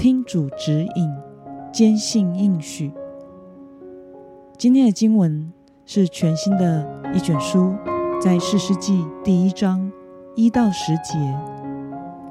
听主指引，坚信应许。今天的经文是全新的一卷书，在四世纪第一章一到十节。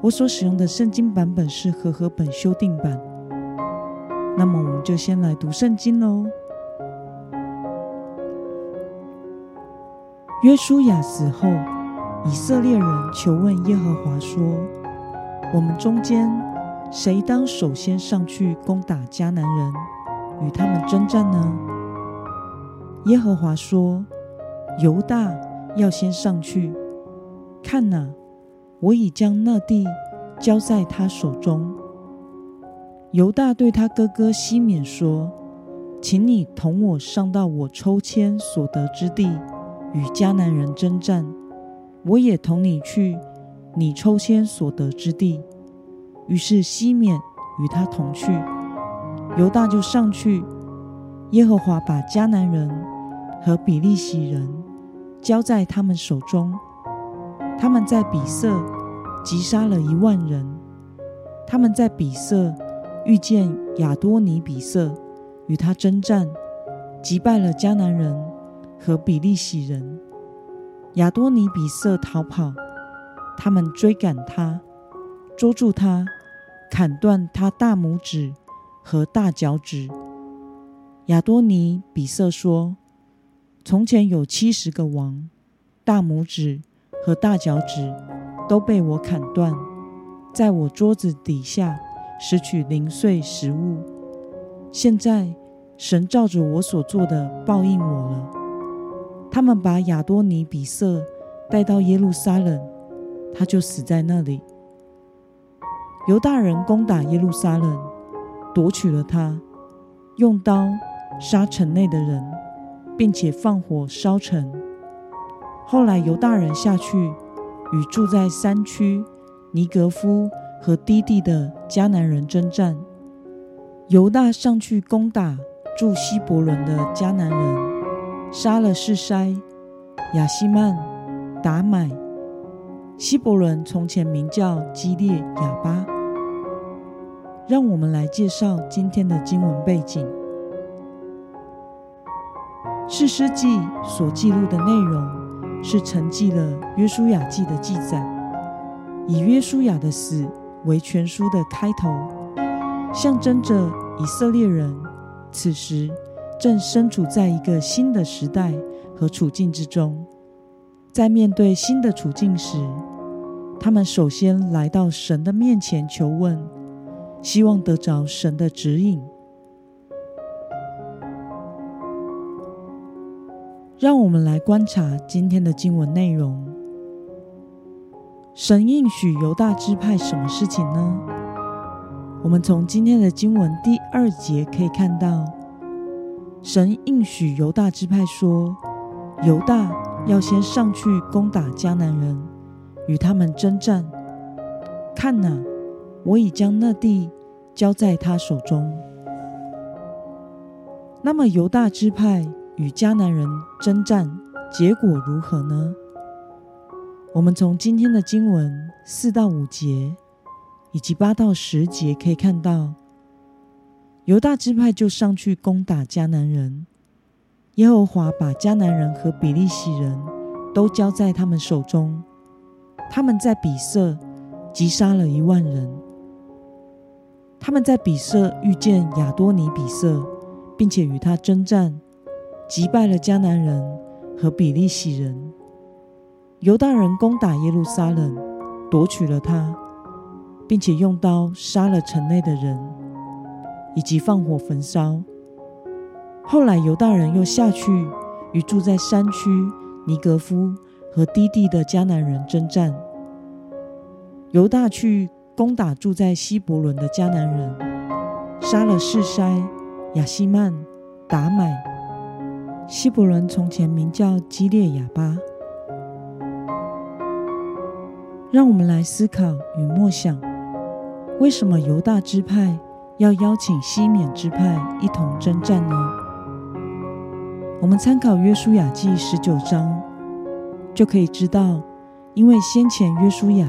我所使用的圣经版本是和合本修订版。那么，我们就先来读圣经喽。约书亚死后，以色列人求问耶和华说：“我们中间。”谁当首先上去攻打迦南人，与他们征战呢？耶和华说：“犹大要先上去。看哪，我已将那地交在他手中。”犹大对他哥哥西缅说：“请你同我上到我抽签所得之地，与迦南人征战。我也同你去你抽签所得之地。”于是西缅与他同去，犹大就上去。耶和华把迦南人和比利洗人交在他们手中，他们在比色击杀了一万人。他们在比色遇见亚多尼比色，与他征战，击败了迦南人和比利洗人。亚多尼比色逃跑，他们追赶他，捉住他。砍断他大拇指和大脚趾。亚多尼比色说：“从前有七十个王，大拇指和大脚趾都被我砍断，在我桌子底下拾取零碎食物。现在神照着我所做的报应我了。他们把亚多尼比色带到耶路撒冷，他就死在那里。”犹大人攻打耶路撒冷，夺取了他，用刀杀城内的人，并且放火烧城。后来犹大人下去与住在山区尼格夫和低地的迦南人征战。犹大上去攻打住希伯伦的迦南人，杀了士筛、亚西曼、达买。希伯伦从前名叫基列亚巴。让我们来介绍今天的经文背景。士师记所记录的内容是承继了约书亚记的记载，以约书亚的死为全书的开头，象征着以色列人此时正身处在一个新的时代和处境之中。在面对新的处境时，他们首先来到神的面前求问。希望得着神的指引，让我们来观察今天的经文内容。神应许犹大支派什么事情呢？我们从今天的经文第二节可以看到，神应许犹大支派说，犹大要先上去攻打迦南人，与他们征战。看哪，我已将那地。交在他手中。那么犹大支派与迦南人征战，结果如何呢？我们从今天的经文四到五节以及八到十节可以看到，犹大支派就上去攻打迦南人。耶和华把迦南人和比利洗人都交在他们手中，他们在比色击杀了一万人。他们在比色遇见亚多尼比色，并且与他征战，击败了迦南人和比利洗人。犹大人攻打耶路撒冷，夺取了他，并且用刀杀了城内的人，以及放火焚烧。后来犹大人又下去与住在山区尼格夫和低地的迦南人征战。犹大去。攻打住在希伯伦的迦南人，杀了示筛、亚西曼、达买。希伯伦从前名叫基列亚巴。让我们来思考与默想：为什么犹大支派要邀请西缅支派一同征战呢？我们参考约书亚记十九章，就可以知道，因为先前约书亚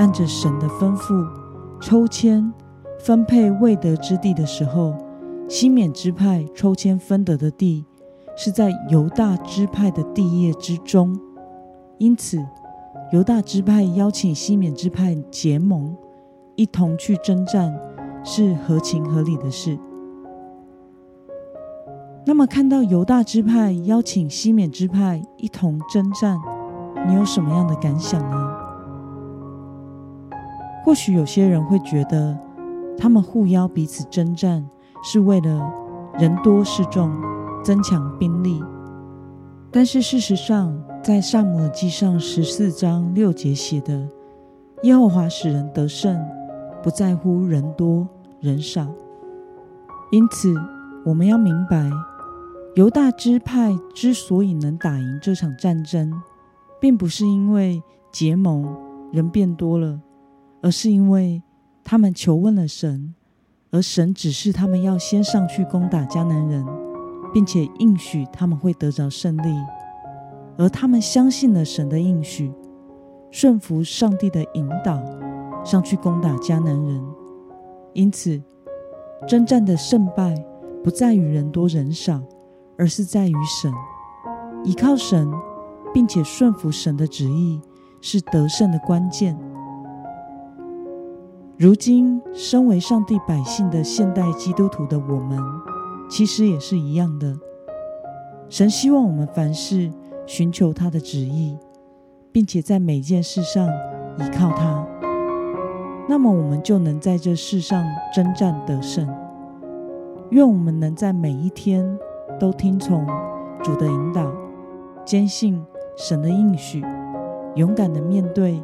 按着神的吩咐抽签分配未得之地的时候，西缅支派抽签分得的地。是在犹大支派的地业之中，因此犹大支派邀请西缅支派结盟，一同去征战，是合情合理的事。那么，看到犹大支派邀请西缅支派一同征战，你有什么样的感想呢？或许有些人会觉得，他们互邀彼此征战，是为了人多势众。增强兵力，但是事实上，在《萨姆耳记上》十四章六节写的，耶和华使人得胜，不在乎人多人少。因此，我们要明白，犹大支派之所以能打赢这场战争，并不是因为结盟人变多了，而是因为他们求问了神，而神指示他们要先上去攻打迦南人。并且应许他们会得着胜利，而他们相信了神的应许，顺服上帝的引导，上去攻打迦南人。因此，征战的胜败不在于人多人少，而是在于神。依靠神，并且顺服神的旨意，是得胜的关键。如今，身为上帝百姓的现代基督徒的我们。其实也是一样的。神希望我们凡事寻求他的旨意，并且在每件事上依靠他，那么我们就能在这世上征战得胜。愿我们能在每一天都听从主的引导，坚信神的应许，勇敢的面对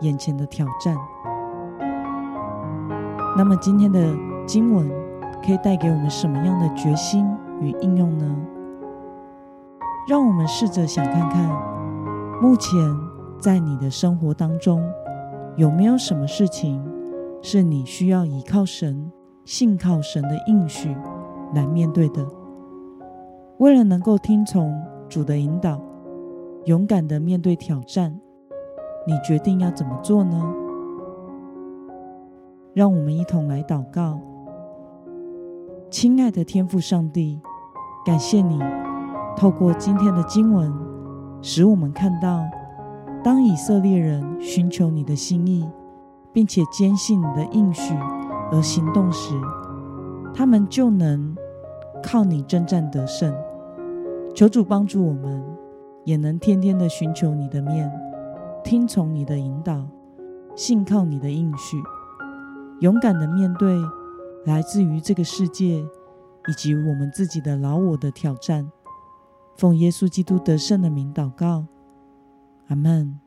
眼前的挑战。那么今天的经文。可以带给我们什么样的决心与应用呢？让我们试着想看看，目前在你的生活当中，有没有什么事情是你需要依靠神、信靠神的应许来面对的？为了能够听从主的引导，勇敢的面对挑战，你决定要怎么做呢？让我们一同来祷告。亲爱的天父上帝，感谢你透过今天的经文，使我们看到，当以色列人寻求你的心意，并且坚信你的应许而行动时，他们就能靠你征战得胜。求主帮助我们，也能天天的寻求你的面，听从你的引导，信靠你的应许，勇敢的面对。来自于这个世界以及我们自己的老我的挑战，奉耶稣基督得胜的名祷告，阿门。